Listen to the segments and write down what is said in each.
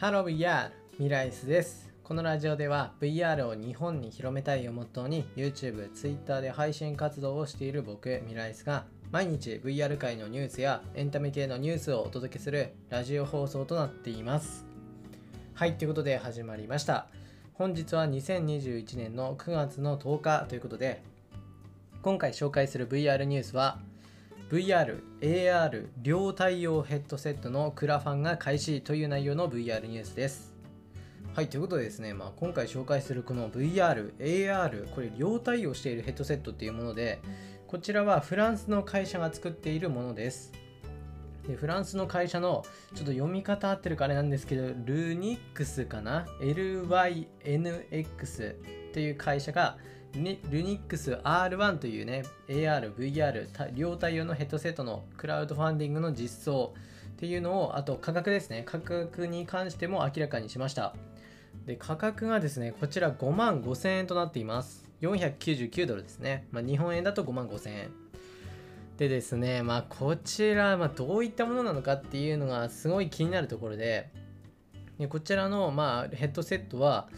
ハロー VR ミライスです。このラジオでは VR を日本に広めたいをモットーに YouTube、Twitter で配信活動をしている僕ミライスが毎日 VR 界のニュースやエンタメ系のニュースをお届けするラジオ放送となっています。はいということで始まりました。本日は2021年の9月の10日ということで今回紹介する VR ニュースは VR、AR 両対応ヘッドセットのクラファンが開始という内容の VR ニュースです。はい、ということでですね、まあ、今回紹介するこの VR、AR、これ両対応しているヘッドセットっていうもので、こちらはフランスの会社が作っているものです。でフランスの会社のちょっと読み方合ってるかあれなんですけど、ルニックスかな ?LYNX という会社がルニックス R1 というね、AR、VR 両対応のヘッドセットのクラウドファンディングの実装っていうのを、あと価格ですね、価格に関しても明らかにしました。で、価格がですね、こちら5万5000円となっています。499ドルですね。まあ、日本円だと5万5000円。でですね、まあ、こちら、まあ、どういったものなのかっていうのがすごい気になるところで、でこちらの、まあ、ヘッドセットは、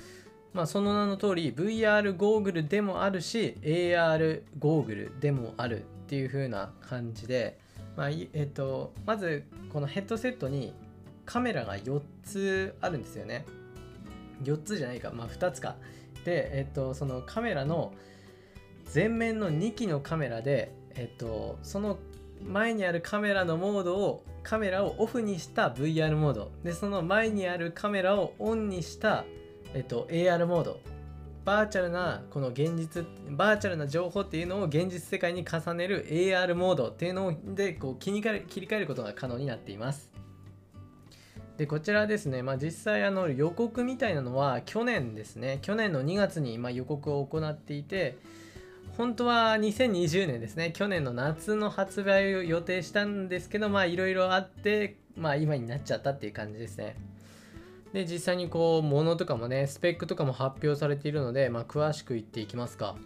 まあ、その名の通り VR ゴーグルでもあるし AR ゴーグルでもあるっていう風な感じで、まあえっと、まずこのヘッドセットにカメラが4つあるんですよね。4つじゃないか、まあ、2つか。で、えっと、そのカメラの前面の2機のカメラで、えっと、その前にあるカメラのモードをカメラをオフにした VR モード。でその前にあるカメラをオンにした VR えっと、AR モード。バーチャルなこの現実バーチャルな情報っていうのを現実世界に重ねる AR モードっていうのでこう切り替え切り替えることが可能になっています。でこちらですね、まあ、実際あの予告みたいなのは去年ですね。去年の2月にま予告を行っていて本当は2020年ですね。去年の夏の発売を予定したんですけどまあいろいろあってまあ今になっちゃったっていう感じですね。で実際にこうものとかもねスペックとかも発表されているので、まあ、詳しく言っていきますか。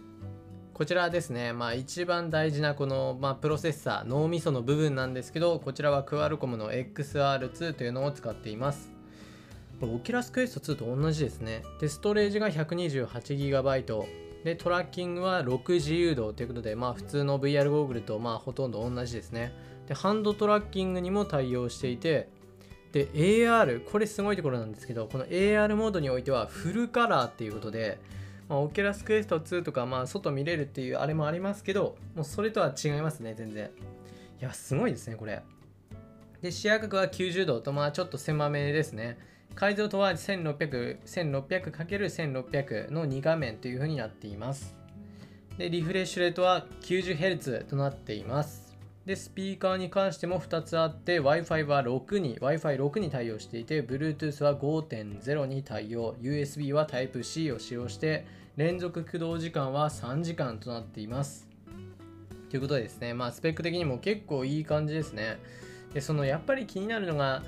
こちらですね、まあ、一番大事なこの、まあ、プロセッサー脳みその部分なんですけどこちらは Qualcomm の XR2 というのを使っています。 Oculus Quest 2と同じですね。でストレージが 128GB でトラッキングは6自由度ということでまあ普通の VR ゴーグルとまあほとんど同じですね。でハンドトラッキングにも対応していてで AR これすごいところなんですけどこの AR モードにおいてはフルカラーっていうことで、まあ、オキュラスクエスト2とか、まあ、外見れるっていうあれもありますけどもうそれとは違いますね全然。いやすごいですねこれ。で視野角は90度とまあちょっと狭めですね。解像度は 1600×1600 1600の2画面という風になっています。でリフレッシュレートは 90Hz となっています。で、スピーカーに関しても2つあって、Wi-Fi は6に、Wi-Fi6 に対応していて、Bluetooth は5.0に対応、USB は Type-C を使用して、連続駆動時間は3時間となっています。ということでですね、まあ、スペック的にも結構いい感じですね。で、そのやっぱり気になるのが、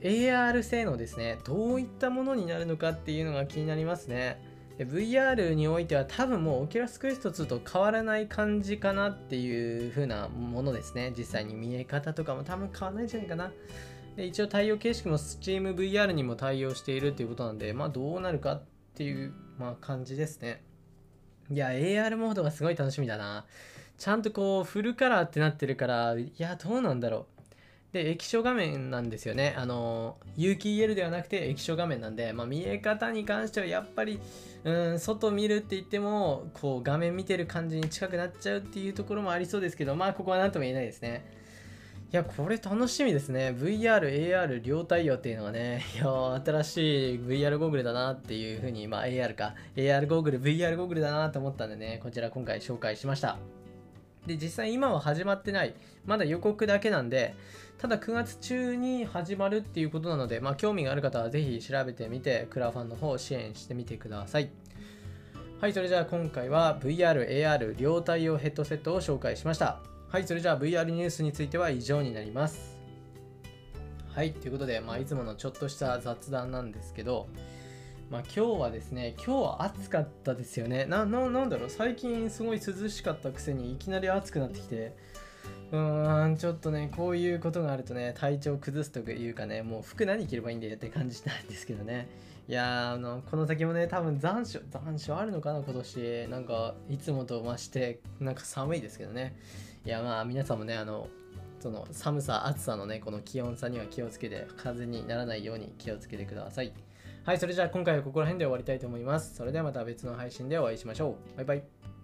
AR 性能ですね。どういったものになるのかっていうのが気になりますね。VR においては多分もう Oculus Quest 2と変わらない感じかなっていう風なものですね。実際に見え方とかも多分変わらないんじゃないかな。で一応対応形式も SteamVR にも対応しているっていうことなんで、まあどうなるかっていう、まあ、感じですね。いや、AR モードがすごい楽しみだな。ちゃんとこうフルカラーってなってるから、いや、どうなんだろう。で、液晶画面なんですよね。あの、有機 EL ではなくて液晶画面なんで、まあ、見え方に関してはやっぱり、うん、外見るって言っても、こう、画面見てる感じに近くなっちゃうっていうところもありそうですけど、まあ、ここは何とも言えないですね。いや、これ楽しみですね。VR、AR 両対応っていうのはね、いや、新しい VR ゴーグルだなっていうふうに、まあ AR か、AR ゴーグル、VR ゴーグルだなと思ったんでね、こちら今回紹介しました。で、実際今は始まってない。まだ予告だけなんで、ただ9月中に始まるっていうことなので、まあ、興味がある方はぜひ調べてみて、クラファンの方を支援してみてください。はい、それじゃあ今回は VR、AR 両対応ヘッドセットを紹介しました。はい、それじゃあ VR ニュースについては以上になります。はい、ということで、まあ、いつものちょっとした雑談なんですけど、まあ、今日はですね、今日は暑かったですよね。な、ななんだろう、最近すごい涼しかったくせにいきなり暑くなってきて、うーんちょっとねこういうことがあるとね体調崩すというかねもう服何着ればいいんだよって感じなんですけどね。いやーあのこの先もね多分残暑残暑あるのかな今年。なんかいつもと増してなんか寒いですけどね。いやまあ皆さんもねあのその寒さ暑さのねこの気温差には気をつけて風にならないように気をつけてください。はいそれじゃあ今回はここら辺で終わりたいと思います。それではまた別の配信でお会いしましょう。バイバイ。